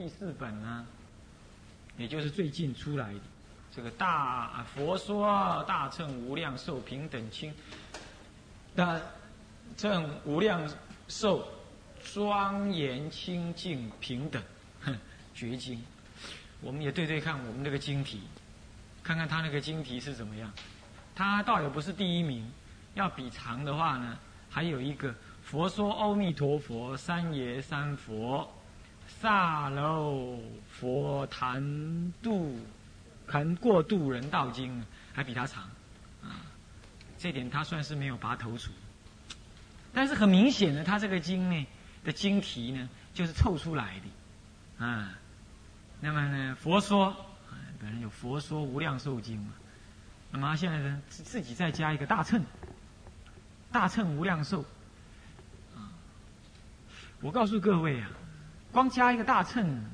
第四本呢，也就是最近出来的这个大佛说大乘无量寿平等清，大乘无量寿庄严清净平等绝经，我们也对对看我们这个经题，看看他那个经题是怎么样。他倒也不是第一名，要比长的话呢，还有一个佛说阿弥陀佛三爷三佛。萨楼佛谈度，谈过度人道经，还比他长，啊，这点他算是没有拔头筹。但是很明显的，他这个经呢的经题呢，就是凑出来的，啊，那么呢，佛说啊，本来有佛说无量寿经嘛，那么他现在呢自自己再加一个大乘，大乘无量寿，啊，我告诉各位啊。光加一个大乘，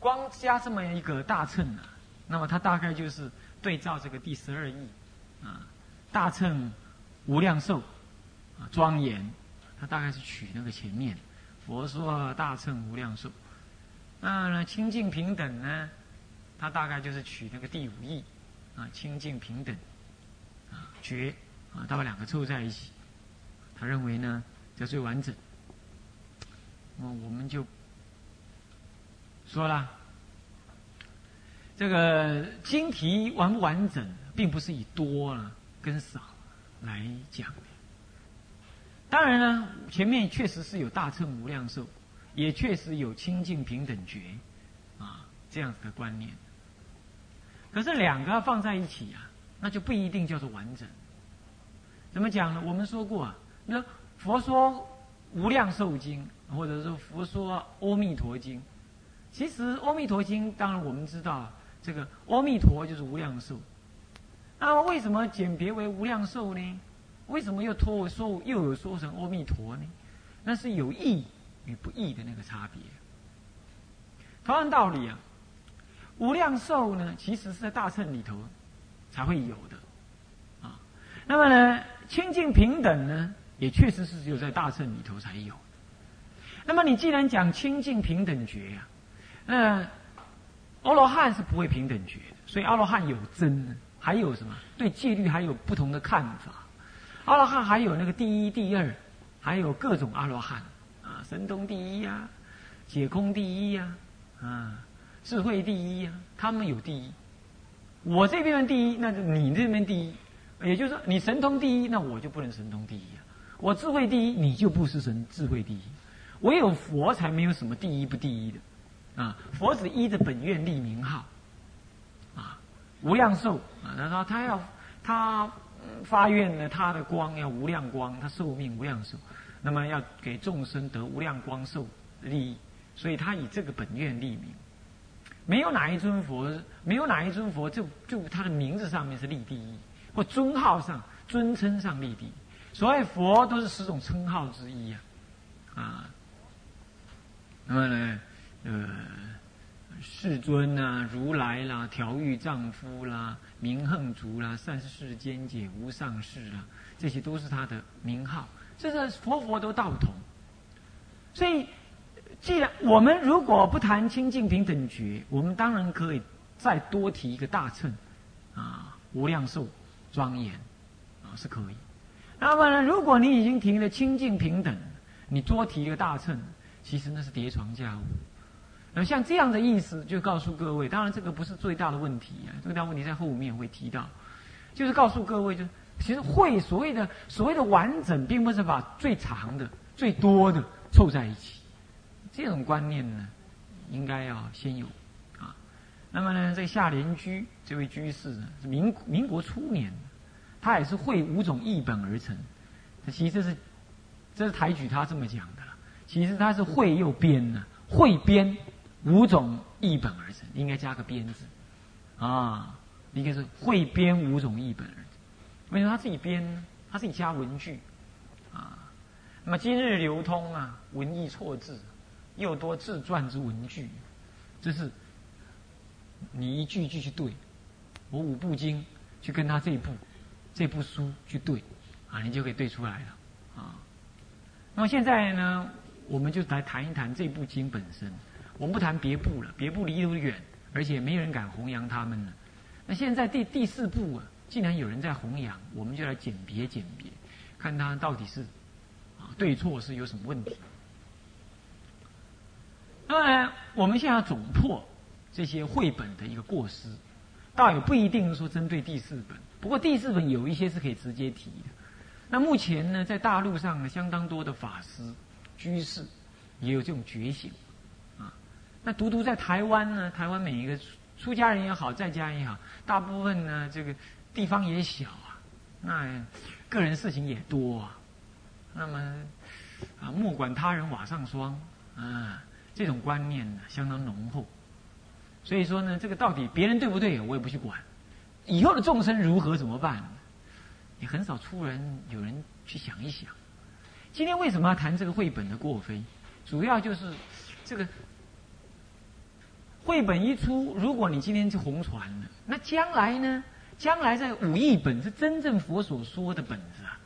光加这么一个大乘啊，那么它大概就是对照这个第十二义啊，大乘无量寿啊庄严，它大概是取那个前面，佛说大乘无量寿，那呢清净平等呢，它大概就是取那个第五义啊清净平等啊觉啊，他把两个凑在一起，他认为呢叫最完整。那我们就说了，这个经题完不完整，并不是以多了跟少来讲的。当然呢，前面确实是有大乘无量寿，也确实有清净平等觉，啊，这样子的观念。可是两个放在一起啊，那就不一定叫做完整。怎么讲呢？我们说过啊，那佛说无量寿经。或者是佛说《阿弥陀经》，其实《阿弥陀经》当然我们知道，这个阿弥陀就是无量寿。那么为什么简别为无量寿呢？为什么又托说又有说成阿弥陀呢？那是有意与不意的那个差别。同样道理啊，无量寿呢，其实是在大乘里头才会有的啊。那么呢，清净平等呢，也确实是只有在大乘里头才有。那么你既然讲清净平等觉呀，那阿罗汉是不会平等觉的，所以阿罗汉有真，还有什么对戒律还有不同的看法。阿罗汉还有那个第一、第二，还有各种阿罗汉啊，神通第一呀，解空第一呀，啊，智慧第一呀，他们有第一。我这边的第一，那就你这边第一，也就是说你神通第一，那我就不能神通第一啊。我智慧第一，你就不是神智慧第一。唯有佛才没有什么第一不第一的，啊，佛只依着本愿立名号，啊，无量寿。啊，他说他要他发愿呢，他的光要无量光，他寿命无量寿，那么要给众生得无量光寿利益，所以他以这个本愿立名，没有哪一尊佛，没有哪一尊佛就就他的名字上面是立第一，或尊号上尊称上立第一，所谓佛都是十种称号之一呀，啊。那么呢，呃，世尊呐，如来啦，调御丈夫啦，明恒足啦，善世间解无上士啦，这些都是他的名号。这个佛佛都道同。所以，既然我们如果不谈清净平等觉，我们当然可以再多提一个大乘，啊，无量寿庄严，啊，是可以。那么呢，如果你已经提了清净平等，你多提一个大乘。其实那是叠床架屋，那像这样的意思，就告诉各位，当然这个不是最大的问题啊，最大问题在后面会提到，就是告诉各位，就其实会所谓的所谓的完整，并不是把最长的、最多的凑在一起，这种观念呢，应该要先有啊。那么呢，这个夏莲居这位居士呢，是民民国初年，他也是会五种译本而成，其实这是这是抬举他这么讲的了。其实他是会又编呢，会编五种译本而成，应该加个编字啊。一个是会编五种译本而成，为什么他自己编呢？他自己加文句啊。那么今日流通啊，文艺错字又多自传之文句，这是你一句一句去对，我五部经去跟他这一部这部书去对啊，你就可以对出来了啊。那么现在呢？我们就来谈一谈这部经本身。我们不谈别部了，别部离得远，而且没有人敢弘扬他们了。那现在第第四部啊，既然有人在弘扬，我们就来鉴别鉴别，看他到底是啊对错是有什么问题。当然，我们现在要总破这些绘本的一个过失，倒也不一定说针对第四本。不过第四本有一些是可以直接提的。那目前呢，在大陆上呢，相当多的法师、居士也有这种觉醒。啊那独独在台湾呢？台湾每一个出家人也好，在家也好，大部分呢，这个地方也小啊，那个人事情也多啊。那么啊，莫管他人瓦上霜啊，这种观念呢相当浓厚。所以说呢，这个到底别人对不对，我也不去管。以后的众生如何怎么办？也很少出人有人去想一想。今天为什么要谈这个绘本的过非？主要就是这个。绘本一出，如果你今天就红传了，那将来呢？将来在五亿本是真正佛所说的本子啊，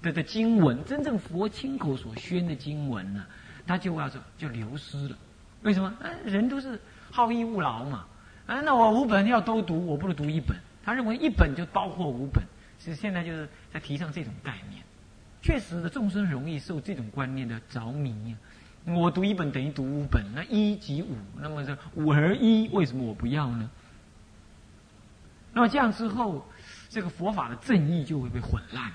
的的经文，真正佛亲口所宣的经文呢，它就要说就流失了。为什么？人都是好逸恶劳嘛。啊，那我五本要都读，我不如读一本。他认为一本就包括五本，其实现在就是在提倡这种概念。确实的，众生容易受这种观念的着迷。我读一本等于读五本，那一即五，那么这五合一，为什么我不要呢？那么这样之后，这个佛法的正义就会被混乱。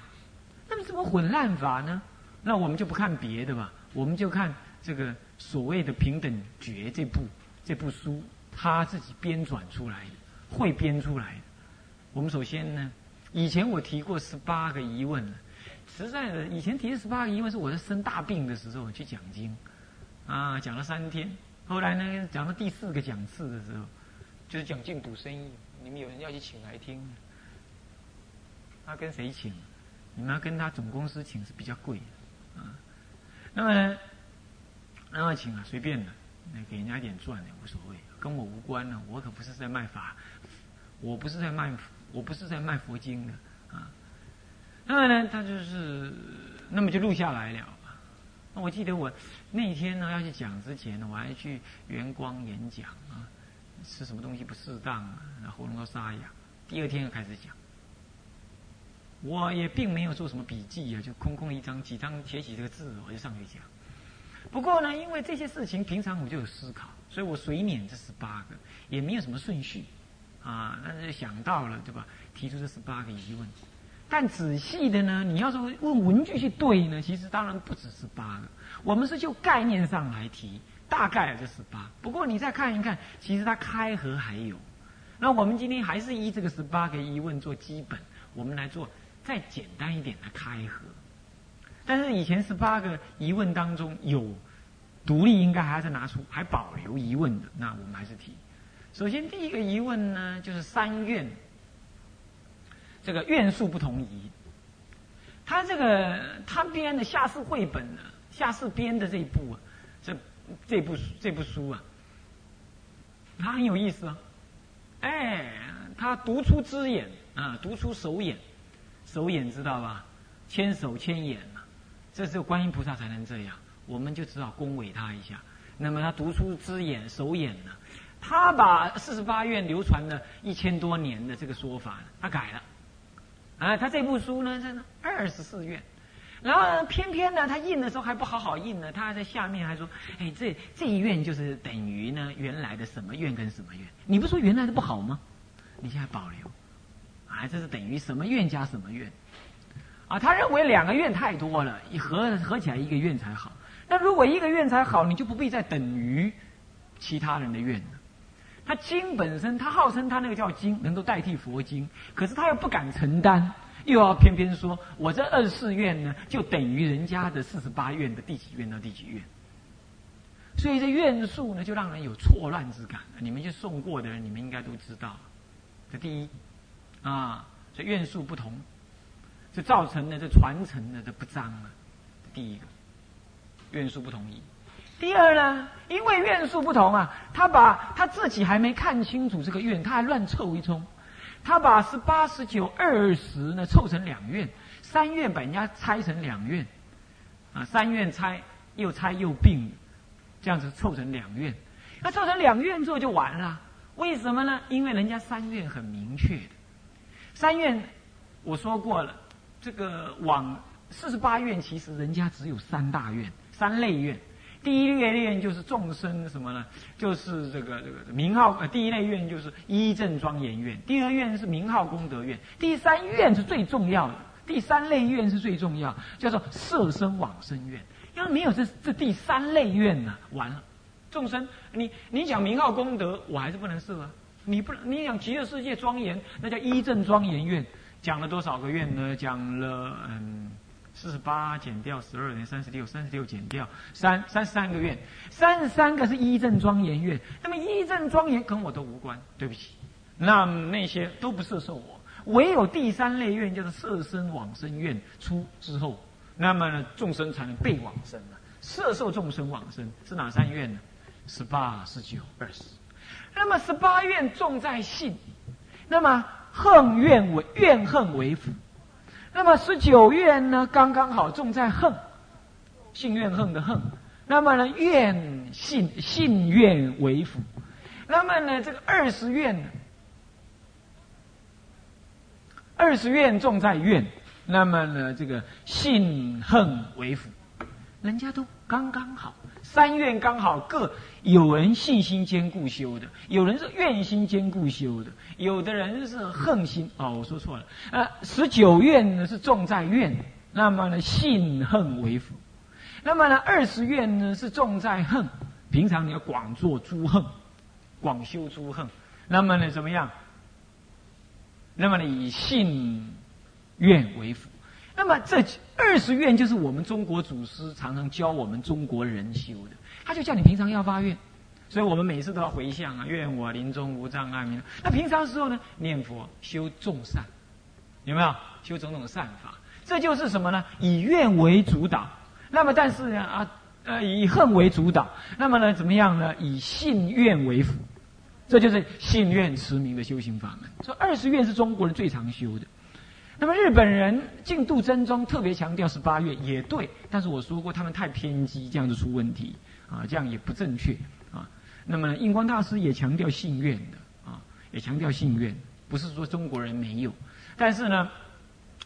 那么怎么混乱法呢？那我们就不看别的吧，我们就看这个所谓的《平等觉》这部这部书，他自己编纂出来的，会编出来的。我们首先呢，以前我提过十八个疑问实在的，以前提的十八个疑问是我在生大病的时候去讲经。啊，讲了三天，后来呢，讲到第四个讲次的时候，就是讲净土生意，你们有人要去请来听，他跟谁请？你们要跟他总公司请是比较贵的，啊，那么呢，那么请啊，随便的，那给人家一点赚的无所谓，跟我无关呢，我可不是在卖法，我不是在卖，我不是在卖佛经的，啊，那么呢，他就是，那么就录下来了。那我记得我那天呢要去讲之前呢，我还去圆光演讲啊，吃什么东西不适当啊，喉咙都沙哑。第二天又开始讲，我也并没有做什么笔记啊，就空空一张几张写几这个字，我就上去讲。不过呢，因为这些事情平常我就有思考，所以我随撵这十八个，也没有什么顺序啊，那就想到了对吧？提出这十八个疑问。但仔细的呢，你要说问文具去对呢，其实当然不止十八个。我们是就概念上来提，大概就十八。不过你再看一看，其实它开合还有。那我们今天还是依这个十八个疑问做基本，我们来做再简单一点的开合。但是以前十八个疑问当中有独立应该还是拿出还保留疑问的，那我们还是提。首先第一个疑问呢，就是三愿。这个院数不同宜，他这个他编的下士绘本呢，下士编的这一部啊，这这部这部书啊，他很有意思啊，哎，他独出之眼啊，独出手眼，手眼知道吧？千手千眼嘛，这只有观音菩萨才能这样，我们就只好恭维他一下。那么他独出之眼手眼呢，他把四十八愿流传了一千多年的这个说法，他改了。啊，他这部书呢，是二十四愿，然后呢偏偏呢，他印的时候还不好好印呢，他还在下面还说，哎，这这一愿就是等于呢原来的什么愿跟什么愿，你不说原来的不好吗？你现在保留，啊，这是等于什么愿加什么愿，啊，他认为两个愿太多了，一合合起来一个愿才好，那如果一个愿才好，你就不必再等于其他人的愿了。他经本身，他号称他那个叫经，能够代替佛经，可是他又不敢承担，又要偏偏说，我这二十四愿呢，就等于人家的四十八愿的第几愿到第几愿，所以这愿数呢，就让人有错乱之感。你们去送过的人，你们应该都知道，这第一，啊，这愿数不同，这造成了这传承的这不彰啊。第一个，愿数不同意。第二呢，因为愿数不同啊，他把他自己还没看清楚这个愿，他还乱凑一通，他把十八、十九、二十呢凑成两愿，三愿把人家拆成两愿，啊，三愿拆又拆又并，这样子凑成两院。那凑成两院之后就完了，为什么呢？因为人家三院很明确的，三院我说过了，这个往四十八院其实人家只有三大院、三类院。第一类院就是众生什么呢？就是这个这个名号呃，第一类院就是一正庄严院，第二院是名号功德院，第三院是最重要的，第三类院是最重要，叫做色身往生院。要没有这这第三类院呢，完了。众生，你你讲名号功德，我还是不能设啊。你不，你讲极乐世界庄严，那叫一正庄严院，讲了多少个院呢？讲了嗯，四十八减掉十二等于三十六，三十六减掉三三十三个院，三十三个是一正庄严院。那么一正庄严跟我都无关，对不起。那那些都不摄受我，唯有第三类院叫做色身往生院出之后，那么众生才能被往生了。摄受众生往生是哪三院呢？十八、十九、二十，那么十八愿重在信，那么恨怨为怨恨为辅，那么十九愿呢刚刚好重在恨，信怨恨的恨，那么呢怨信信怨为辅，那么呢这个二十愿呢，二十愿重在怨，那么呢这个信恨为辅，人家都刚刚好。三愿刚好各有人信心坚固修的，有人是愿心坚固修的，有的人是恨心。哦，我说错了。呃，十九愿呢是重在愿，那么呢信恨为辅。那么呢二十愿呢是重在恨，平常你要广做诸恨，广修诸恨。那么呢怎么样？那么呢以信愿为辅。那么这二十愿就是我们中国祖师常常教我们中国人修的，他就叫你平常要发愿，所以我们每次都要回向啊，愿我临终无障碍。那平常时候呢，念佛修众善，有没有修种种善法？这就是什么呢？以愿为主导。那么但是呢啊呃以恨为主导。那么呢怎么样呢？以信愿为辅。这就是信愿持名的修行法门。说二十愿是中国人最常修的。那么日本人进度真宗特别强调是八月也对，但是我说过他们太偏激，这样就出问题啊，这样也不正确啊。那么印光大师也强调信愿的啊，也强调信愿，不是说中国人没有，但是呢，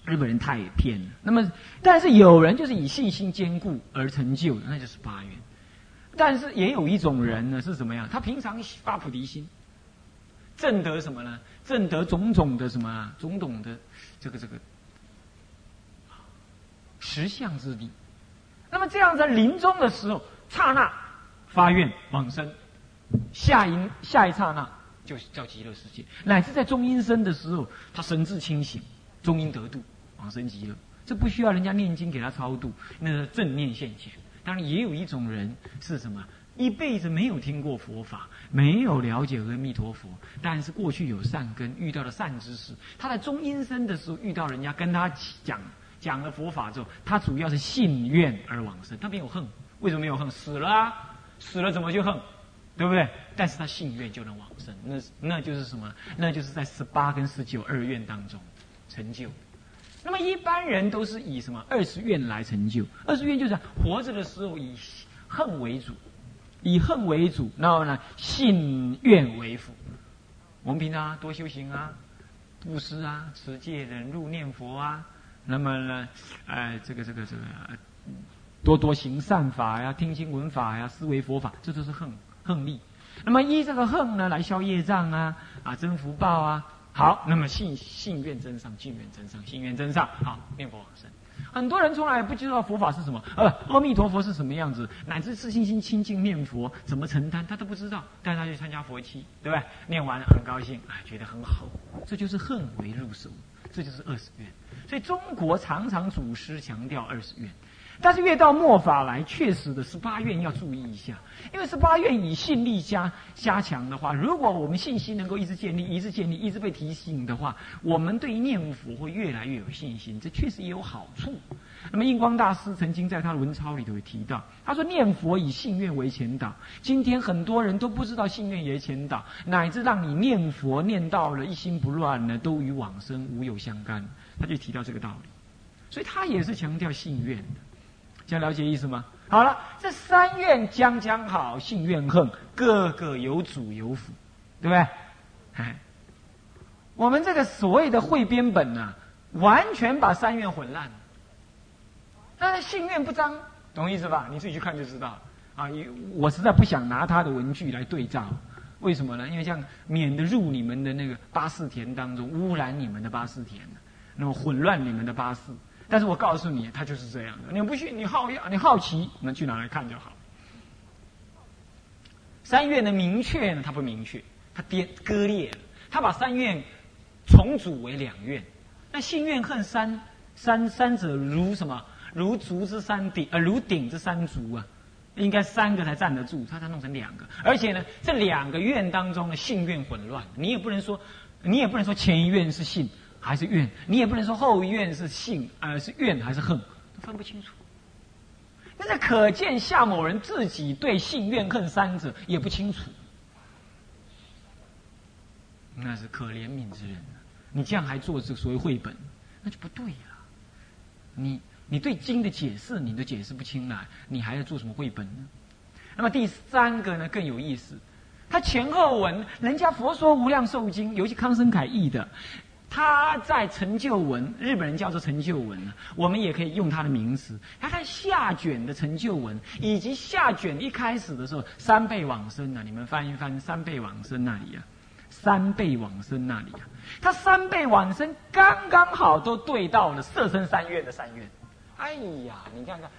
日本人太偏了。那么，但是有人就是以信心坚固而成就的，那就是八月。但是也有一种人呢，是怎么样？他平常发菩提心，正得什么呢？正得种种的什么？种种的。这个这个实相之地，那么这样在临终的时候，刹那发愿往生，下一下一刹那就叫极乐世界，乃至在中阴身的时候，他神志清醒，中阴得度，往生极乐，这不需要人家念经给他超度，那是正念现前。当然，也有一种人是什么？一辈子没有听过佛法，没有了解阿弥陀佛，但是过去有善根，遇到了善知识。他在中阴身的时候遇到人家跟他讲讲了佛法之后，他主要是信愿而往生，他没有恨。为什么没有恨？死了啊，死了怎么就恨？对不对？但是他信愿就能往生，那那就是什么？那就是在十八跟十九二愿当中成就。那么一般人都是以什么二十愿来成就？二十愿就是活着的时候以恨为主。以恨为主，然后呢，信愿为辅。我们平常多修行啊，布施啊，持戒、忍辱、念佛啊。那么呢，哎，这个、这个、这个，多多行善法呀，听经闻法呀，思维佛法，这都是恨恨力。那么依这个恨呢，来消业障啊，啊，增福报啊。好，那么信信愿增上，信愿增上，信愿增上，好，念佛往生。很多人从来不知道佛法是什么，呃，阿弥陀佛是什么样子，乃至自信心清净念佛怎么承担，他都不知道。带他去参加佛期，对不对？念完了很高兴，哎，觉得很好。这就是恨为入手，这就是二十愿。所以中国常常祖师强调二十愿。但是越到末法来，确实的十八愿要注意一下，因为十八愿以信力加加强的话，如果我们信心能够一直建立、一直建立、一直被提醒的话，我们对念佛会越来越有信心，这确实也有好处。那么印光大师曾经在他的文钞里头提到，他说念佛以信愿为前导。今天很多人都不知道信愿也前导，乃至让你念佛念到了一心不乱呢，都与往生无有相干。他就提到这个道理，所以他也是强调信愿的。想了解意思吗？好了，这三愿将将好，性愿恨，个个有主有辅，对不对？哎，我们这个所谓的汇编本呢，完全把三愿混乱。但是性愿不彰，懂意思吧？你自己去看就知道了。啊，我实在不想拿他的文具来对照，为什么呢？因为这样免得入你们的那个八四田当中，污染你们的八四田，那么混乱你们的八四。但是我告诉你，他就是这样的。你不信，你好要，你好奇，那去拿来看就好。三愿的明确呢，它不明确，它跌割裂了。他把三愿重组为两愿。那性愿恨三三三者如什么？如竹之三顶，呃，如鼎之三足啊。应该三个才站得住，他才弄成两个，而且呢，这两个愿当中的性愿混乱，你也不能说，你也不能说前一愿是性还是怨，你也不能说后怨是性呃是怨还是恨，都分不清楚。那这可见夏某人自己对性怨恨三者也不清楚，那是可怜悯之人你这样还做这所谓绘本，那就不对了，你。你对经的解释你都解释不清了，你还要做什么绘本呢？那么第三个呢更有意思，他前后文，人家佛说无量寿经，尤其康生凯译的，他在成就文，日本人叫做成就文我们也可以用他的名词。他在下卷的成就文，以及下卷一开始的时候三倍往生啊，你们翻一翻三倍往生那里啊，三倍往生那里啊，他三倍往生刚刚好都对到了色身三愿的三愿。哎呀，你看看，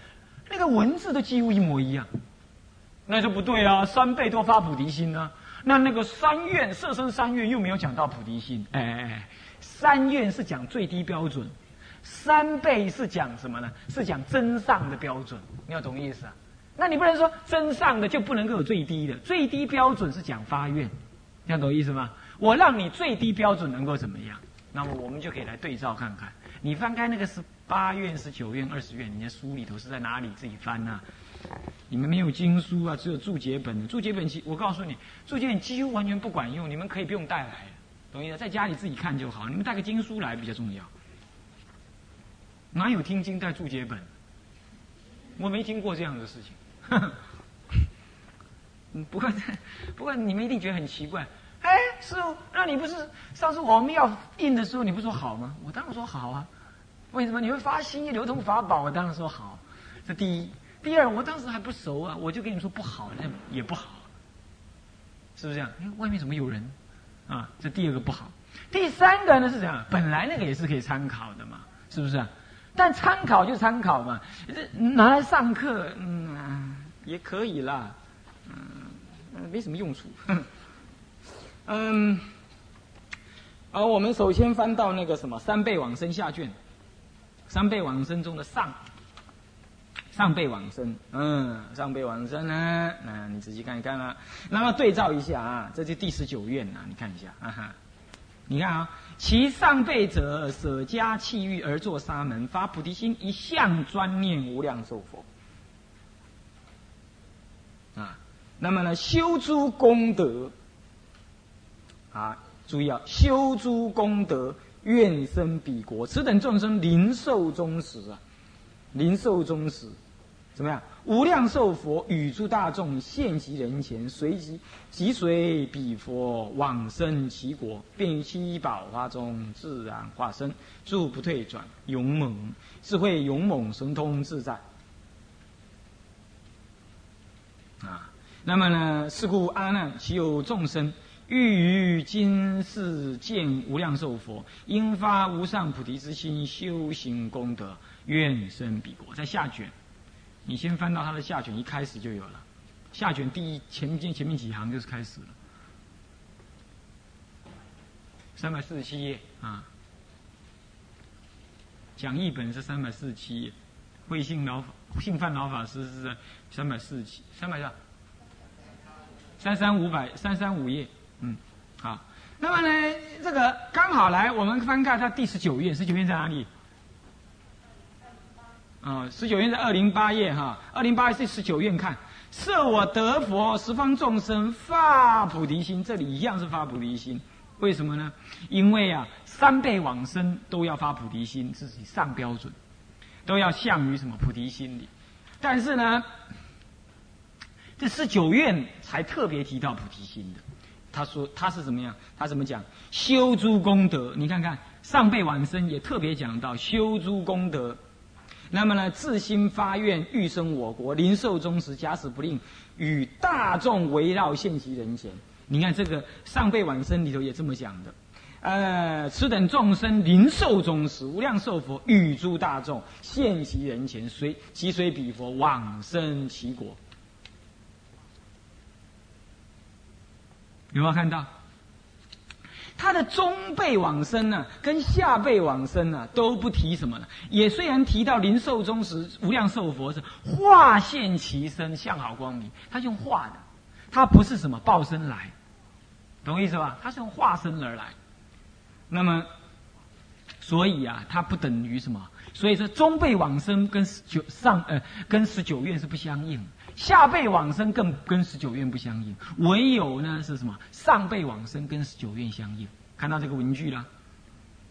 那个文字都几乎一模一样，那就不对啊！三倍都发菩提心呢，那那个三愿色身三愿又没有讲到菩提心，哎哎，三愿是讲最低标准，三倍是讲什么呢？是讲真上的标准，你要懂意思啊？那你不能说真上的就不能够有最低的，最低标准是讲发愿，这样懂意思吗？我让你最低标准能够怎么样？那么我们就可以来对照看看，你翻开那个是。八院是九院二十院，你的书里头是在哪里？自己翻呐。你们没有经书啊，只有注解本。注解本其我告诉你，注解本几乎完全不管用，你们可以不用带来，懂意思？在家里自己看就好。你们带个经书来比较重要。哪有听经带注解本？我没听过这样的事情。嗯，不过不过你们一定觉得很奇怪。哎，师傅，那你不是上次我们要印的时候，你不说好吗？我当然说好啊。为什么你会发心意流通法宝？我当然说好，这第一。第二，我当时还不熟啊，我就跟你说不好，那也不好，是不是这样？哎，外面怎么有人？啊，这第二个不好。第三个呢是这样，本来那个也是可以参考的嘛，是不是？但参考就参考嘛，这拿来上课，嗯，也可以啦，嗯，没什么用处。嗯，好，我们首先翻到那个什么三倍往生下卷。三倍往生中的上，上辈往生，嗯，上辈往生呢，那你仔细看一看啦。那么对照一下啊，这就第十九愿呐，你看一下，啊哈，你看啊，其上辈者舍家弃欲而作沙门，发菩提心，一向专念无量寿佛。啊，那么呢，修诸功德，啊，注意啊，修诸功德。愿生彼国，此等众生灵寿终时啊，灵寿终时，怎么样？无量寿佛与诸大众现其人前，随即即随彼佛往生其国，便于七宝花中自然化身，住不退转，勇猛智慧勇猛神通自在。啊，那么呢？是故阿难，其有众生。欲于今世见无量寿佛，应发无上菩提之心，修行功德，愿生彼国。在下卷，你先翻到他的下卷，一开始就有了。下卷第一前面前面几行就是开始了，三百四十七页啊。讲义本是三百四十七页，慧信老法信范老法师是在三百四十七三百多，三三五百三三五页。嗯，好，那么呢，这个刚好来，我们翻看它第十九页，十九页在哪里？啊，十九页在二零八页哈，二零八页是十九页看，设我得佛，十方众生发菩提心，这里一样是发菩提心，为什么呢？因为啊，三辈往生都要发菩提心，这是上标准，都要向于什么菩提心里。但是呢，这十九愿才特别提到菩提心的。他说他是怎么样？他怎么讲？修诸功德，你看看上辈往生也特别讲到修诸功德。那么呢，自心发愿，欲生我国，临寿终时，假使不令，与大众围绕现其人前。你看这个上辈往生里头也这么讲的。呃，此等众生临寿终时，无量寿佛与诸大众现其人前，随即随彼佛往生其国。有没有看到？他的中辈往生呢，跟下辈往生呢，都不提什么了。也虽然提到临寿终时，无量寿佛是化现其身，相好光明，他用化的，他不是什么报身来，懂意思吧？他是用化身而来。那么，所以啊，他不等于什么？所以说中辈往生跟九上呃跟十九愿是不相应，下辈往生更跟十九愿不相应。唯有呢是什么？上辈往生跟十九愿相应。看到这个文句了？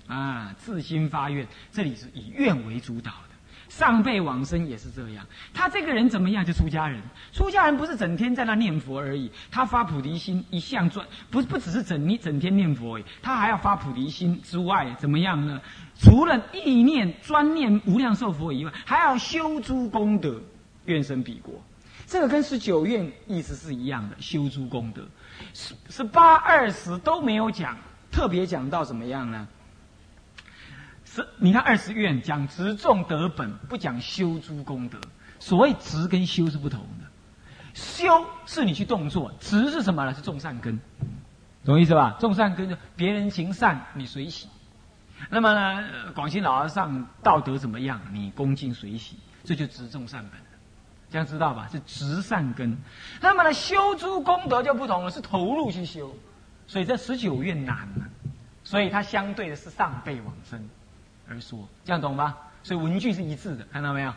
啊，自心发愿，这里是以愿为主导的。上辈往生也是这样，他这个人怎么样？就出家人。出家人不是整天在那念佛而已，他发菩提心一向专，不不只是整你整天念佛，他还要发菩提心之外，怎么样呢？除了意念专念无量寿佛以外，还要修诸功德，愿生彼国。这个跟十九愿意思是一样的，修诸功德。十十八二十都没有讲，特别讲到怎么样呢？是，你看二十愿讲执众德本，不讲修诸功德。所谓执跟修是不同的，修是你去动作，执是什么呢？是种善根，懂意思吧？种善根就别人行善，你随喜。那么呢，广西老和尚道德怎么样？你恭敬随喜，这就执众善本这样知道吧？是直善根。那么呢，修诸功德就不同了，是投入去修。所以这十九愿难了，所以它相对的是上辈往生。而说，这样懂吧？所以文句是一致的，看到没有？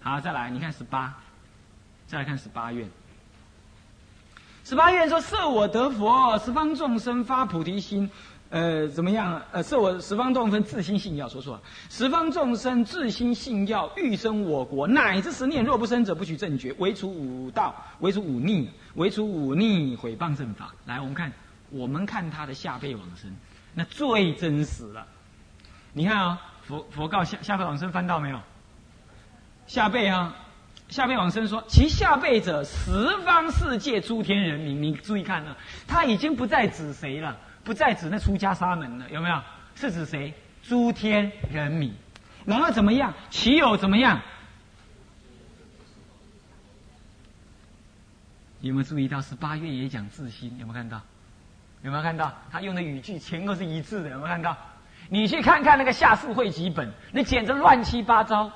好，再来，你看十八，再来看十八愿。十八愿说：设我得佛，十方众生发菩提心，呃，怎么样？呃，是我十方众生自心信要，说错了。十方众生自心信要，欲生我国，乃至十念，若不生者，不取正觉，唯除五道，唯除五逆，唯除五逆，毁谤正法。来，我们看，我们看他的下辈往生，那最真实了。你看啊，佛佛告下下辈往生翻到没有？下辈啊，下辈往生说，其下辈者十方世界诸天人民。你注意看呢，他已经不再指谁了，不再指那出家沙门了，有没有？是指谁？诸天人民。然后怎么样？其有怎么样？有没有注意到十八月也讲自心？有没有看到？有没有看到？他用的语句前后是一致的，有没有看到？你去看看那个下士会集本，那简直乱七八糟。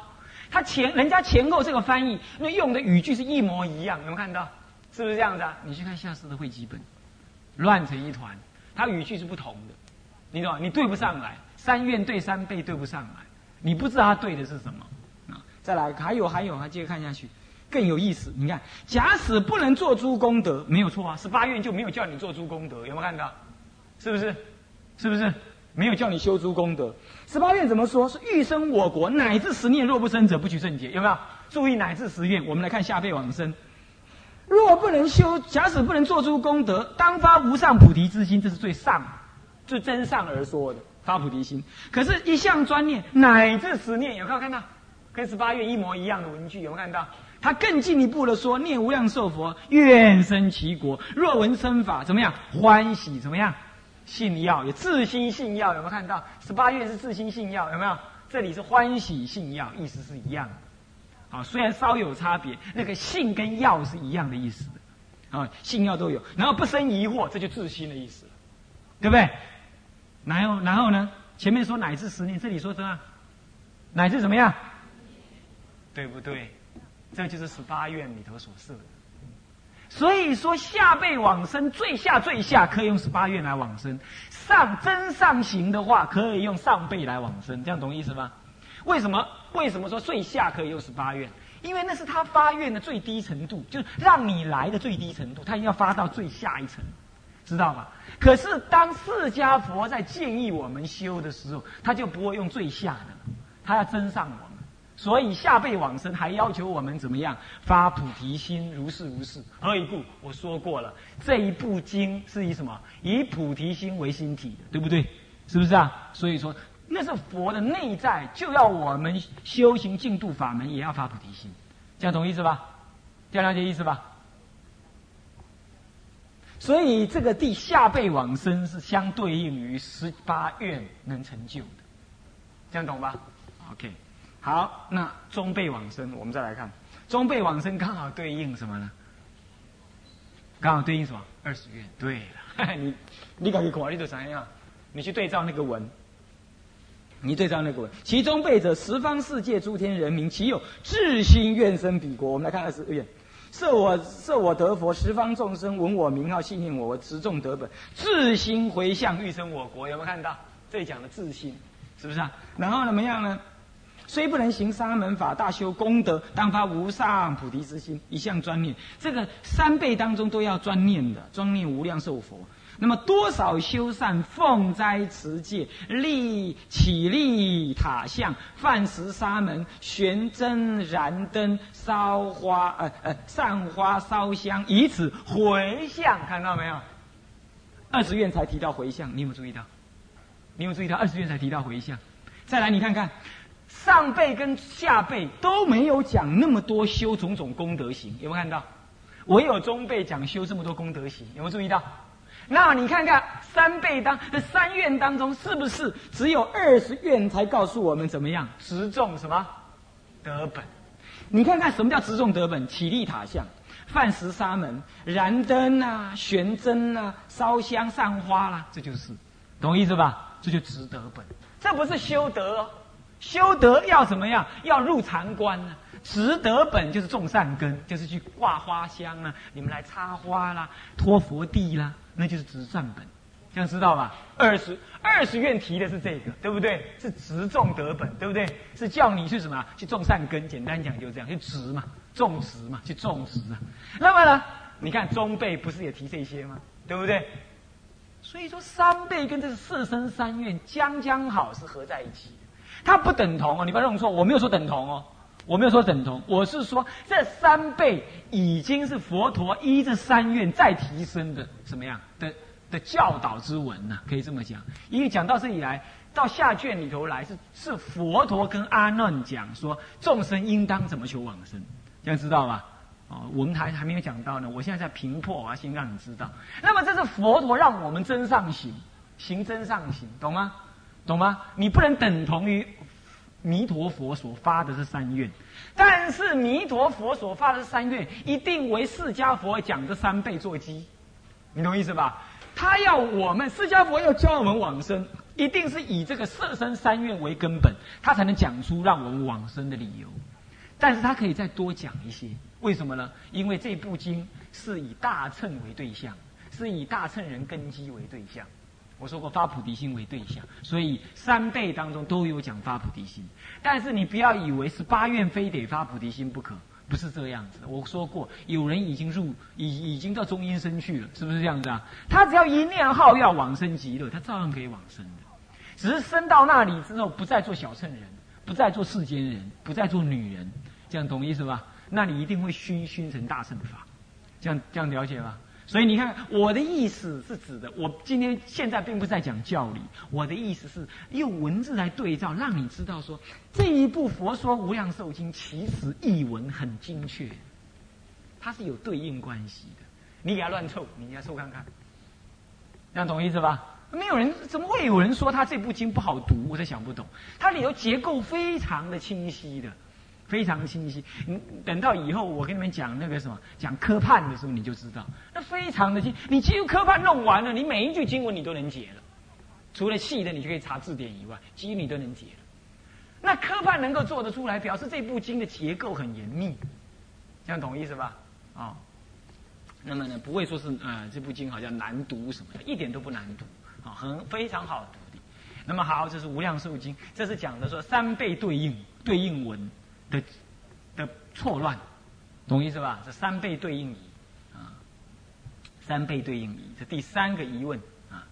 他前人家前后这个翻译，那用的语句是一模一样，有没有看到？是不是这样子啊？你去看下士的会集本，乱成一团。他语句是不同的，你懂吗？你对不上来，三愿对三倍对不上来，你不知道他对的是什么啊？再来，还有还有，还接着看下去，更有意思。你看，假使不能做诸功德，没有错啊。十八愿就没有叫你做诸功德，有没有看到？是不是？是不是？没有叫你修诸功德，十八愿怎么说？是欲生我国，乃至十念若不生者，不取正解。有没有注意乃至十愿？我们来看下辈往生。若不能修，假使不能做出功德，当发无上菩提之心，这是最上、最真上而说的发菩提心。可是，一向专念乃至十念，有没有看到？跟十八愿一模一样的文句，有没有看到？他更进一步的说：念无量寿佛，愿生其国。若闻生法，怎么样？欢喜，怎么样？信要有自心信要，有没有看到？十八愿是自心信要，有没有？这里是欢喜信要，意思是一样的。啊，虽然稍有差别，那个性跟药是一样的意思的。啊，性药都有，然后不生疑惑，这就自心的意思，对不对？然后，然后呢？前面说乃至十年，这里说什么？乃至怎么样？对不对？这就是十八愿里头所设的。所以说，下辈往生最下最下可以用十八愿来往生；上真上行的话，可以用上辈来往生。这样懂意思吗？为什么？为什么说最下可以用十八愿？因为那是他发愿的最低程度，就是让你来的最低程度，他一定要发到最下一层，知道吧？可是当释迦佛在建议我们修的时候，他就不会用最下的，他要增上我们。所以下辈往生还要求我们怎么样发菩提心，如是如是。何以故？我说过了，这一部经是以什么？以菩提心为心体的，对不对？是不是啊？所以说，那是佛的内在，就要我们修行净度法门，也要发菩提心。这样懂意思吧？这样了解意思吧？所以这个地下辈往生是相对应于十八愿能成就的，这样懂吧？OK。好，那中辈往生，我们再来看，中辈往生刚好对应什么呢？刚好对应什么？二十愿。对了，你你赶紧考虑的怎样？你去对照那个文，你对照那个文，其中辈者，十方世界诸天人民，岂有至心愿生彼国？我们来看二十愿，设我设我得佛，十方众生闻我名号，信念我，我持众得本，至心回向欲生我国。有没有看到？这里讲的自心，是不是啊？然后怎么样呢？虽不能行沙门法，大修功德，当发无上菩提之心，一向专念。这个三辈当中都要专念的，专念无量寿佛。那么多少修善，奉斋持戒，立起立塔像，饭食沙门，悬灯燃灯，烧花呃呃散花烧香，以此回向，看到没有？二十愿才提到回向，你有没有注意到？你有注意到二十愿才提到回向？再来，你看看。上辈跟下辈都没有讲那么多修种种功德行，有没有看到？唯有中辈讲修这么多功德行，有没有注意到？那你看看三倍当三愿当中，是不是只有二十愿才告诉我们怎么样持众什么德本？你看看什么叫持众得本？起立塔像，饭食沙门，燃灯啊，悬针啊，烧香散花啦，这就是懂意思吧？这就值得本，这不是修德哦。修德要怎么样？要入禅观呢？值德本就是种善根，就是去挂花香啊，你们来插花啦，托佛地啦，那就是植善本，这样知道吧？二十二十愿提的是这个，对不对？是植种德本，对不对？是叫你去什么？去种善根，简单讲就是这样，去植嘛，种植嘛，去种植啊。那么呢？你看中辈不是也提这些吗？对不对？所以说三辈跟这四生三愿将将好是合在一起。它不等同哦，你不要弄错，我没有说等同哦，我没有说等同，我是说这三倍已经是佛陀依这三愿再提升的什么样的的教导之文呢？可以这么讲，因为讲到这里来，到下卷里头来是是佛陀跟阿难讲说众生应当怎么求往生，这样知道吧？哦，我们还还没有讲到呢，我现在在平破，我要先让你知道。那么这是佛陀让我们真上行，行真上行，懂吗？懂吗？你不能等同于弥陀佛所发的这三愿，但是弥陀佛所发的三愿一定为释迦佛讲的三倍做基，你懂意思吧？他要我们释迦佛要教我们往生，一定是以这个色身三愿为根本，他才能讲出让我们往生的理由。但是他可以再多讲一些，为什么呢？因为这部经是以大乘为对象，是以大乘人根基为对象。我说过发菩提心为对象，所以三辈当中都有讲发菩提心。但是你不要以为是八愿非得发菩提心不可，不是这样子。我说过，有人已经入已已经到中阴身去了，是不是这样子啊？他只要一念号要往生极乐，他照样可以往生的。只是生到那里之后，不再做小乘人，不再做世间人，不再做女人，这样懂意思吧？那你一定会熏熏成大乘法，这样这样了解吧？所以你看，我的意思是指的，我今天现在并不是在讲教理，我的意思是用文字来对照，让你知道说这一部《佛说无量寿经》其实译文很精确，它是有对应关系的。你给他乱凑，你给他凑看看，这样懂意思吧？没有人怎么会有人说他这部经不好读？我才想不懂，它里头结构非常的清晰的。非常清晰，你等到以后我跟你们讲那个什么讲科判的时候，你就知道，那非常的清。你几乎科判弄完了，你每一句经文你都能解了，除了细的你就可以查字典以外，几乎你都能解了。那科判能够做得出来，表示这部经的结构很严密，这样懂意思吧？啊，那么呢，不会说是呃这部经好像难读什么的，一点都不难读，啊，很非常好读的。那么好，这是无量寿经，这是讲的说三倍对应对应文。的的错乱，懂意思吧？这三倍对应仪啊，三倍对应仪，这第三个疑问啊。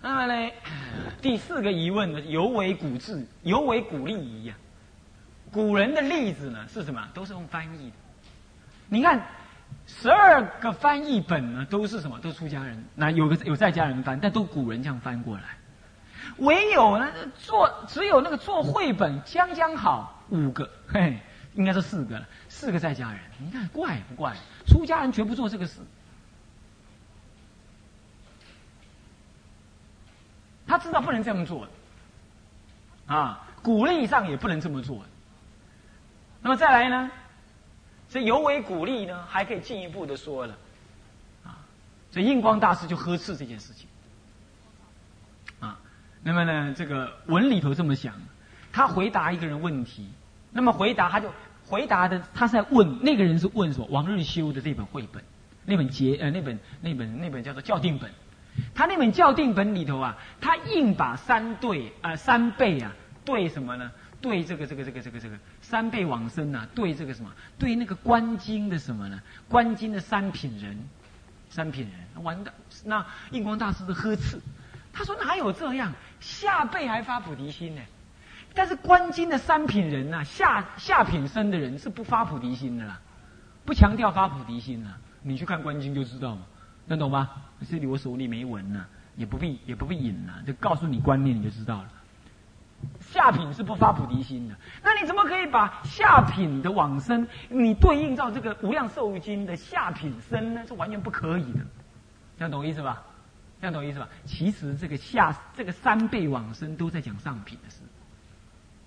那么呢，第四个疑问呢，尤为古字，尤为古例疑呀。古人的例子呢是什么？都是用翻译的。你看，十二个翻译本呢都是什么？都是出家人，那有个有在家人翻，但都古人这样翻过来。唯有呢做只有那个做绘本将将好五个，嘿，应该是四个了，四个在家人。你看怪不怪？出家人绝不做这个事。他知道不能这样做，啊，鼓励上也不能这么做。那么再来呢？这尤为鼓励呢，还可以进一步的说了，啊，这印光大师就呵斥这件事情，那么呢，这个文里头这么想，他回答一个人问题，那么回答他就回答的，他是在问那个人是问什么？王日修的这本绘本，那本结呃那本那本那本叫做校订本。他那本校订本里头啊，他硬把三对啊三倍啊对什么呢？对这个这个这个这个这个三倍往生啊，对这个什么？对那个观经的什么呢？观经的三品人，三品人完的。那印光大师的呵斥，他说哪有这样？下辈还发菩提心呢？但是观经的三品人呐，下下品生的人是不发菩提心的啦，不强调发菩提心的。你去看观经就知道嘛。能懂吗？这里我手里没文呢，也不必也不必引了，就告诉你观念你就知道了。下品是不发菩提心的，那你怎么可以把下品的往生，你对应到这个无量寿经的下品生呢？是完全不可以的，这样懂意思吧？这样懂意思吧？其实这个下这个三辈往生都在讲上品的事，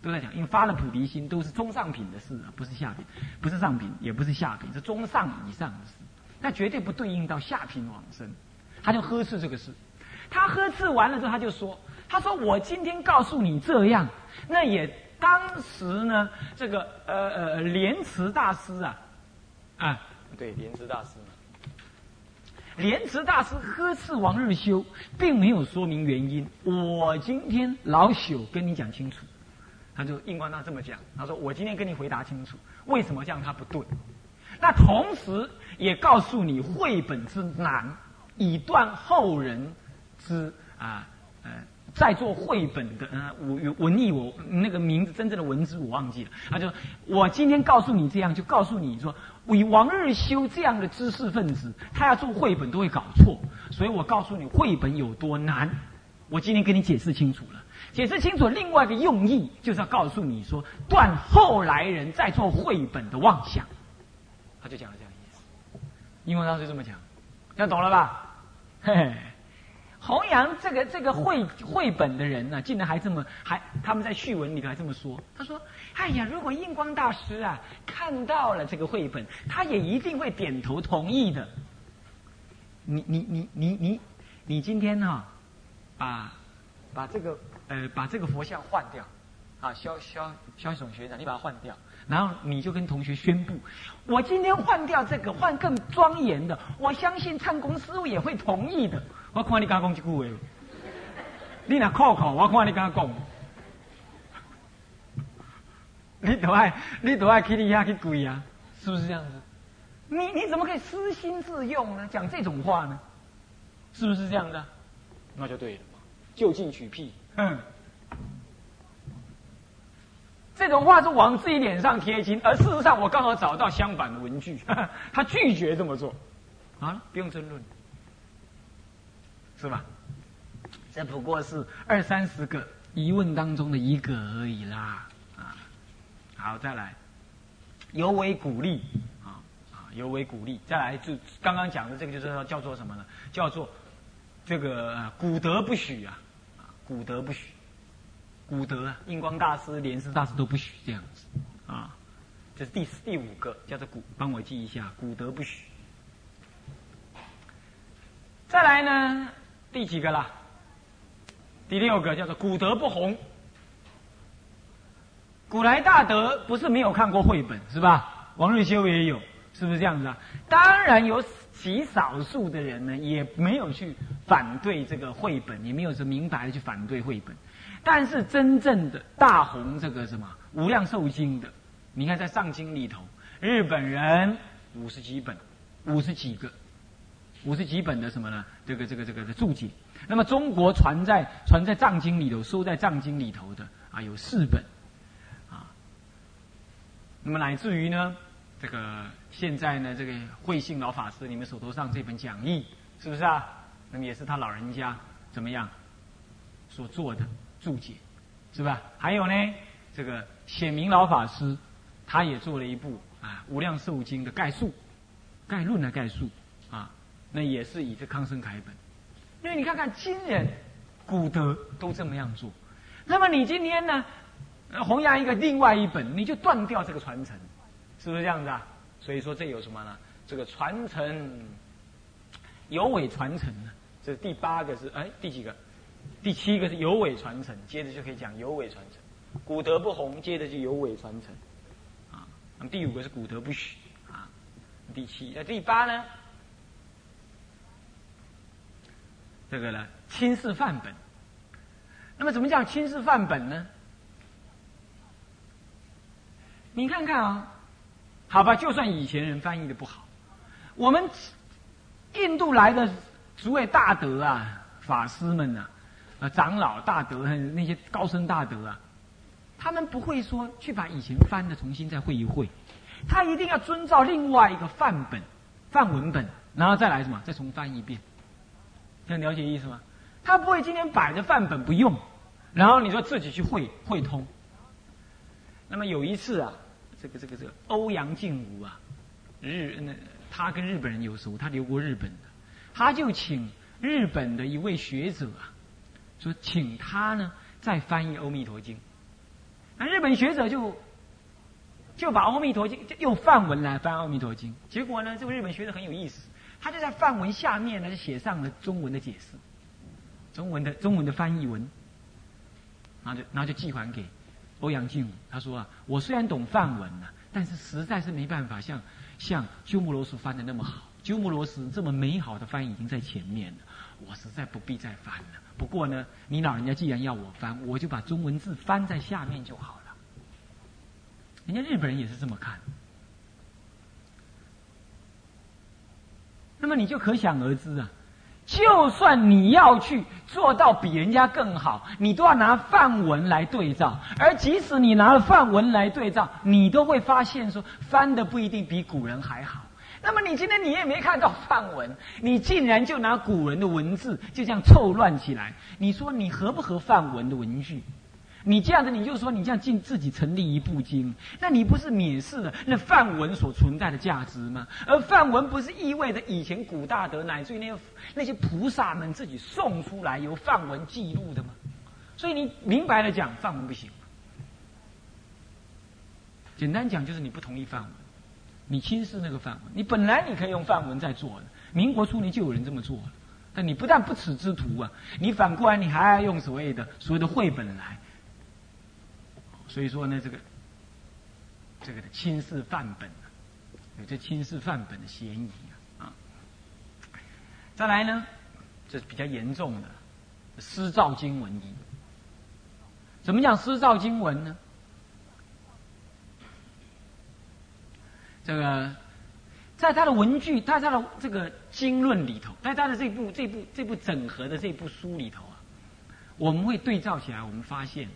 都在讲，因为发了菩提心都是中上品的事啊，不是下品，不是上品，也不是下品，是中上以上的事。那绝对不对应到下品往生，他就呵斥这个事。他呵斥完了之后，他就说：“他说我今天告诉你这样，那也当时呢，这个呃呃莲池大师啊，啊，对，莲池大师，莲池大师呵斥王日修，并没有说明原因。我今天老朽跟你讲清楚，他就印光大这么讲，他说我今天跟你回答清楚，为什么这样他不对。”那同时也告诉你绘本之难，以断后人之啊呃在做绘本的呃文文艺我那个名字真正的文字我忘记了，他就我今天告诉你这样，就告诉你说，以王日修这样的知识分子，他要做绘本都会搞错，所以我告诉你绘本有多难，我今天跟你解释清楚了，解释清楚另外一个用意就是要告诉你说，断后来人在做绘本的妄想。他就讲了这样意思，英文上就这么讲，这样懂了吧？嘿嘿，弘扬这个这个绘绘本的人呢，竟然还这么还他们在序文里头还这么说。他说：“哎呀，如果印光大师啊看到了这个绘本，他也一定会点头同意的。”你你你你你你今天呢，把把这个呃把这个佛像换掉啊，肖肖肖总学长，你把它换掉。然后你就跟同学宣布，我今天换掉这个，换更庄严的。我相信唱功师傅也会同意的。我看你敢讲这句话，你那靠靠，我看你敢讲，你都爱，你都爱去你遐去跪啊，是不是这样子？你你怎么可以私心自用呢？讲这种话呢？是不是这样的？那就对了嘛，就近取屁，嗯。这种话是往自己脸上贴金，而事实上我刚好找到相反的文具，他拒绝这么做，啊，不用争论，是吧？这不过是二三十个疑问当中的一个而已啦，啊，好，再来，尤为鼓励，啊啊，尤为鼓励，再来就刚刚讲的这个就是叫做什么呢？叫做这个古德不许啊，啊，古德不许。古德啊，印光大师、莲师大师都不许这样子啊。这是第四第五个，叫做古，帮我记一下，古德不许。再来呢，第几个啦？第六个叫做古德不红。古来大德不是没有看过绘本是吧？王瑞修也有，是不是这样子啊？当然有极少数的人呢，也没有去反对这个绘本，也没有说明白的去反对绘本。但是真正的大红这个什么无量寿经的，你看在上经里头，日本人五十几本，五十几个，五十几本的什么呢？这个这个这个的注解。那么中国传在传在藏经里头，收在藏经里头的啊有四本，那么乃至于呢，这个现在呢，这个慧信老法师你们手头上这本讲义，是不是啊？那么也是他老人家怎么样所做的注解，是吧？还有呢，这个显明老法师他也做了一部啊《无量寿经》的概述、概论的概述啊，那也是以这康生楷本。因为你看看今人古德都这么样做，那么你今天呢，弘扬一个另外一本，你就断掉这个传承，是不是这样子啊？所以说这有什么呢？这个传承有尾传承呢？这第八个是哎第几个？第七个是有尾传承，接着就可以讲有尾传承。古德不弘，接着就有尾传承啊。那么第五个是古德不许啊。第七那第八呢？这个呢，亲视范本。那么，怎么叫亲视范本呢？你看看啊，好吧，就算以前人翻译的不好，我们印度来的诸位大德啊、法师们呐、啊长老大德那些高僧大德啊，他们不会说去把以前翻的重新再会一会，他一定要遵照另外一个范本、范文本，然后再来什么，再重翻一遍。能了解意思吗？他不会今天摆着范本不用，然后你说自己去会会通。那么有一次啊，这个这个这个欧阳靖武啊，日那他跟日本人有熟，他留过日本的，他就请日本的一位学者啊，说请他呢再翻译《阿弥陀经》。那日本学者就就把《阿弥陀经》就用范文来翻《阿弥陀经》，结果呢，这个日本学者很有意思。他就在范文下面呢，就写上了中文的解释，中文的中文的翻译文，然后就然后就寄还给欧阳靖。他说啊，我虽然懂范文呢，但是实在是没办法像像鸠摩罗什翻的那么好。鸠摩罗什这么美好的翻译已经在前面了，我实在不必再翻了。不过呢，你老人家既然要我翻，我就把中文字翻在下面就好了。人家日本人也是这么看。那么你就可想而知啊，就算你要去做到比人家更好，你都要拿范文来对照。而即使你拿了范文来对照，你都会发现说翻的不一定比古人还好。那么你今天你也没看到范文，你竟然就拿古人的文字就这样凑乱起来，你说你合不合范文的文句？你这样子，你就说你这样尽自己成立一部经，那你不是蔑视了那范文所存在的价值吗？而范文不是意味着以前古大德乃至于那些那些菩萨们自己送出来由范文记录的吗？所以你明白了讲，范文不行。简单讲就是你不同意范文，你轻视那个范文。你本来你可以用范文在做的，民国初年就有人这么做了。但你不但不耻之徒啊，你反过来你还要用所谓的所谓的绘本来。所以说呢，这个这个的轻视范本啊，有这轻视范本的嫌疑啊。再来呢，这是比较严重的私造经文一。怎么讲私造经文呢？这个在他的文句，在他的这个经论里头，在他的这部这部这部整合的这部书里头啊，我们会对照起来，我们发现。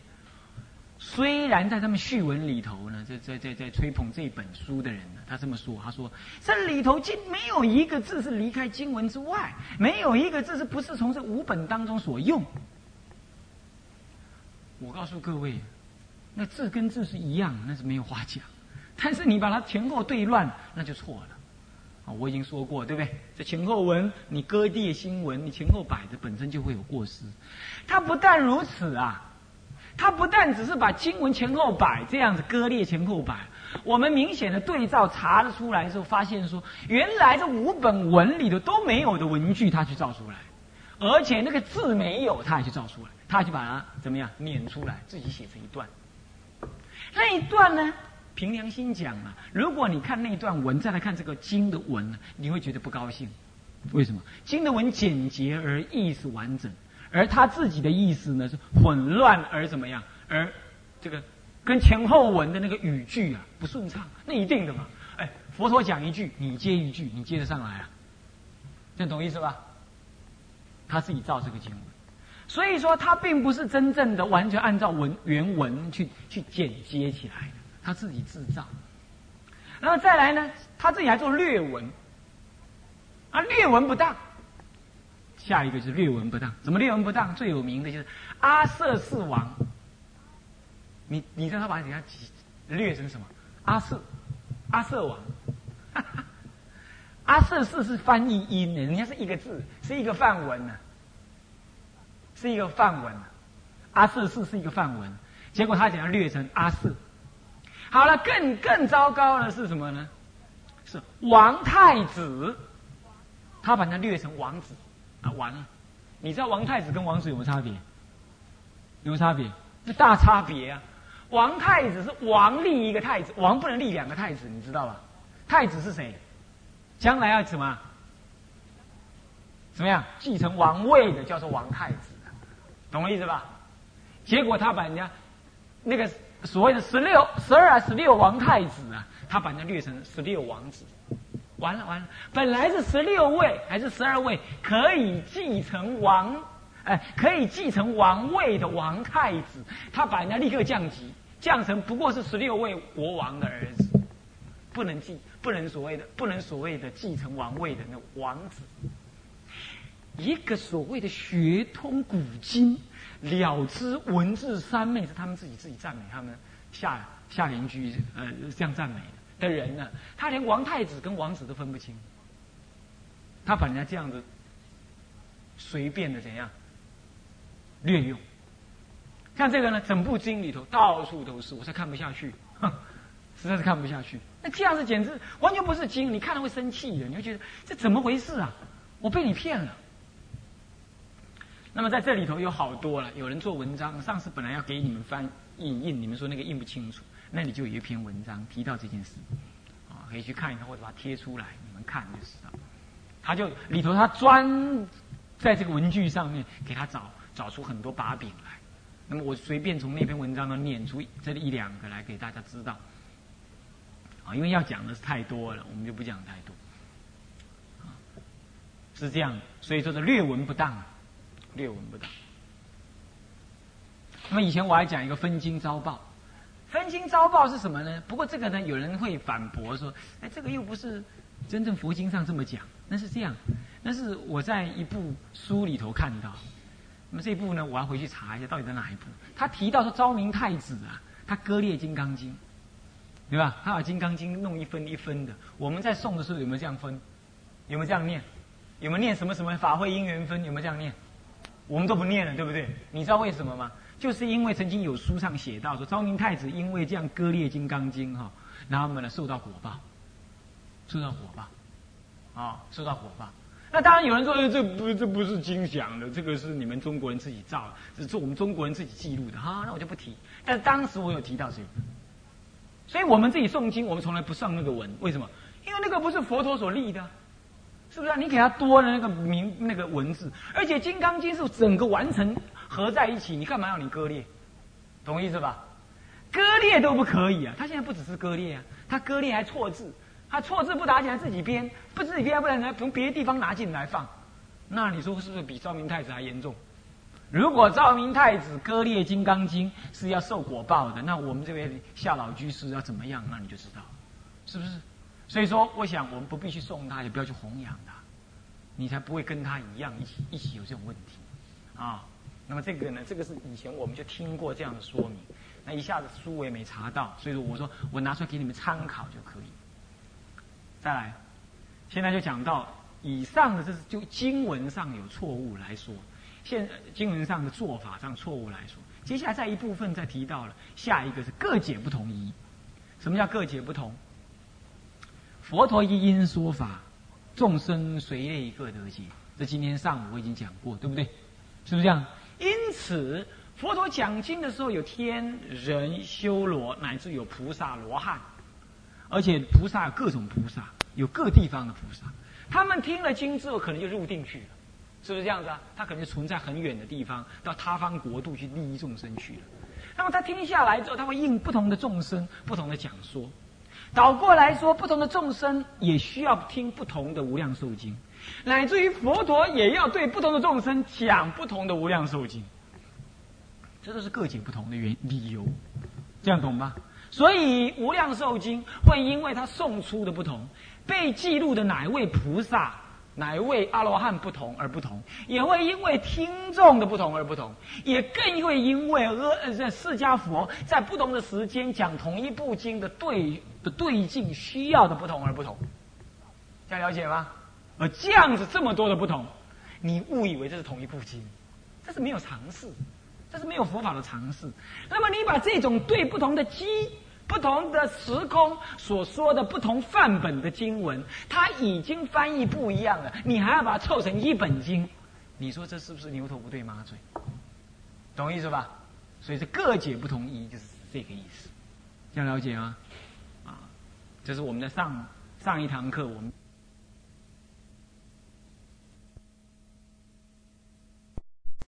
虽然在他们序文里头呢，在在在在吹捧这本书的人呢，他这么说，他说这里头竟没有一个字是离开经文之外，没有一个字是不是从这五本当中所用。我告诉各位，那字跟字是一样，那是没有话讲。但是你把它前后对乱，那就错了。啊，我已经说过，对不对？这前后文，你割地新闻，你前后摆的本身就会有过失。他不但如此啊。他不但只是把经文前后摆这样子割裂前后摆，我们明显的对照查了出来之后，发现说原来这五本文里头都没有的文句，他去造出来，而且那个字没有，他也去造出来，他就把它怎么样撵出来，自己写成一段。那一段呢，凭良心讲啊，如果你看那一段文，再来看这个经的文，你会觉得不高兴。为什么？经的文简洁而意思完整。而他自己的意思呢是混乱而怎么样？而这个跟前后文的那个语句啊不顺畅，那一定的嘛。哎，佛陀讲一句，你接一句，你接得上来啊？这懂意思吧？他自己造这个经文，所以说他并不是真正的完全按照文原文去去剪接起来的，他自己制造。然后再来呢，他自己还做略文，啊，略文不当。下一个是略文不当，怎么略文不当？最有名的就是阿瑟四王。你你知道他把人家略成什么？阿瑟，阿瑟王。阿瑟四是翻译音的，人家是一个字，是一个范文呢，是一个范文。阿瑟四是一个范文，结果他讲要略成阿瑟。好了，更更糟糕的是什么呢？是王太子，他把它略成王子。啊，完了！你知道王太子跟王子有没有差别？有差别？是大差别啊！王太子是王立一个太子，王不能立两个太子，你知道吧？太子是谁？将来要什么？怎么样？继承王位的叫做王太子，懂我意思吧？结果他把人家那个所谓的十六、十二啊、十六王太子啊，他把人家略成十六王子。完了完了，本来是十六位还是十二位可以继承王，哎，可以继承王位的王太子，他把人家立刻降级，降成不过是十六位国王的儿子，不能继，不能所谓的，不能所谓的继承王位的那王子。一个所谓的学通古今，了知文字三昧，是他们自己自己赞美他们下下邻居呃这样赞美。的人呢，他连王太子跟王子都分不清，他把人家这样子随便的怎样略用，像这个呢，整部经里头到处都是，我才看不下去，哼 实在是看不下去。那这样子简直完全不是经，你看了会生气的，你会觉得这怎么回事啊？我被你骗了。那么在这里头有好多了，有人做文章，上次本来要给你们翻印印，你们说那个印不清楚。那里就有一篇文章提到这件事，啊，可以去看一看，或者把它贴出来，你们看就知道。他就里头他专在这个文具上面给他找找出很多把柄来。那么我随便从那篇文章呢念出这一两个来给大家知道，啊，因为要讲的是太多了，我们就不讲太多。啊，是这样，所以说是略文不当，略文不当。那么以前我还讲一个分金招报。分心遭报是什么呢？不过这个呢，有人会反驳说：“哎，这个又不是真正佛经上这么讲。”那是这样，那是我在一部书里头看到。那么这一部呢，我要回去查一下到底在哪一部。他提到说，昭明太子啊，他割裂《金刚经》，对吧？他把《金刚经》弄一分一分的。我们在诵的时候有没有这样分？有没有这样念？有没有念什么什么法会因缘分？有没有这样念？我们都不念了，对不对？你知道为什么吗？就是因为曾经有书上写到说，昭明太子因为这样割裂《金刚经》哈，然后呢受到果报，受到果报，啊，受到果报。那当然有人说，这不这不是经讲的，这个是你们中国人自己造，的，是我们中国人自己记录的哈。那我就不提。但当时我有提到这个，所以我们自己诵经，我们从来不上那个文，为什么？因为那个不是佛陀所立的，是不是？你给他多了那个名那个文字，而且《金刚经》是整个完成。合在一起，你干嘛要你割裂？懂意思吧？割裂都不可以啊！他现在不只是割裂啊，他割裂还错字，他错字不打起来自己编，不自己编，不然从别的地方拿进来放。那你说是不是比昭明太子还严重？如果昭明太子割裂《金刚经》是要受果报的，那我们这位夏老居士要怎么样？那你就知道，是不是？所以说，我想我们不必去送他，也不要去弘扬他，你才不会跟他一样一起一起有这种问题啊。那么这个呢？这个是以前我们就听过这样的说明。那一下子书我也没查到，所以说我说我拿出来给你们参考就可以。再来，现在就讲到以上的，这是就经文上有错误来说，现经文上的做法上错误来说。接下来再一部分再提到了，下一个是各解不同一。什么叫各解不同？佛陀一因说法，众生随类各得解。这今天上午我已经讲过，对不对？是不是这样？因此，佛陀讲经的时候，有天人、修罗，乃至有菩萨、罗汉，而且菩萨有各种菩萨，有各地方的菩萨。他们听了经之后，可能就入定去了，是不是这样子啊？他可能就存在很远的地方，到他方国度去利益众生去了。那么他听下来之后，他会应不同的众生不同的讲说。倒过来说，不同的众生也需要听不同的无量寿经，乃至于佛陀也要对不同的众生讲不同的无量寿经。这都是各解不同的原理由，这样懂吗？所以无量寿经会因为它送出的不同，被记录的哪一位菩萨、哪一位阿罗汉不同而不同，也会因为听众的不同而不同，也更会因为阿呃释迦佛在不同的时间讲同一部经的对的对境需要的不同而不同。这样了解吗？而这样子这么多的不同，你误以为这是同一部经，这是没有尝试，这是没有佛法的尝试。那么你把这种对不同的机。不同的时空所说的不同范本的经文，它已经翻译不一样了。你还要把它凑成一本经，你说这是不是牛头不对马嘴？懂意思吧？所以这各解不同意，就是这个意思。要了解吗？啊，这是我们的上上一堂课我们。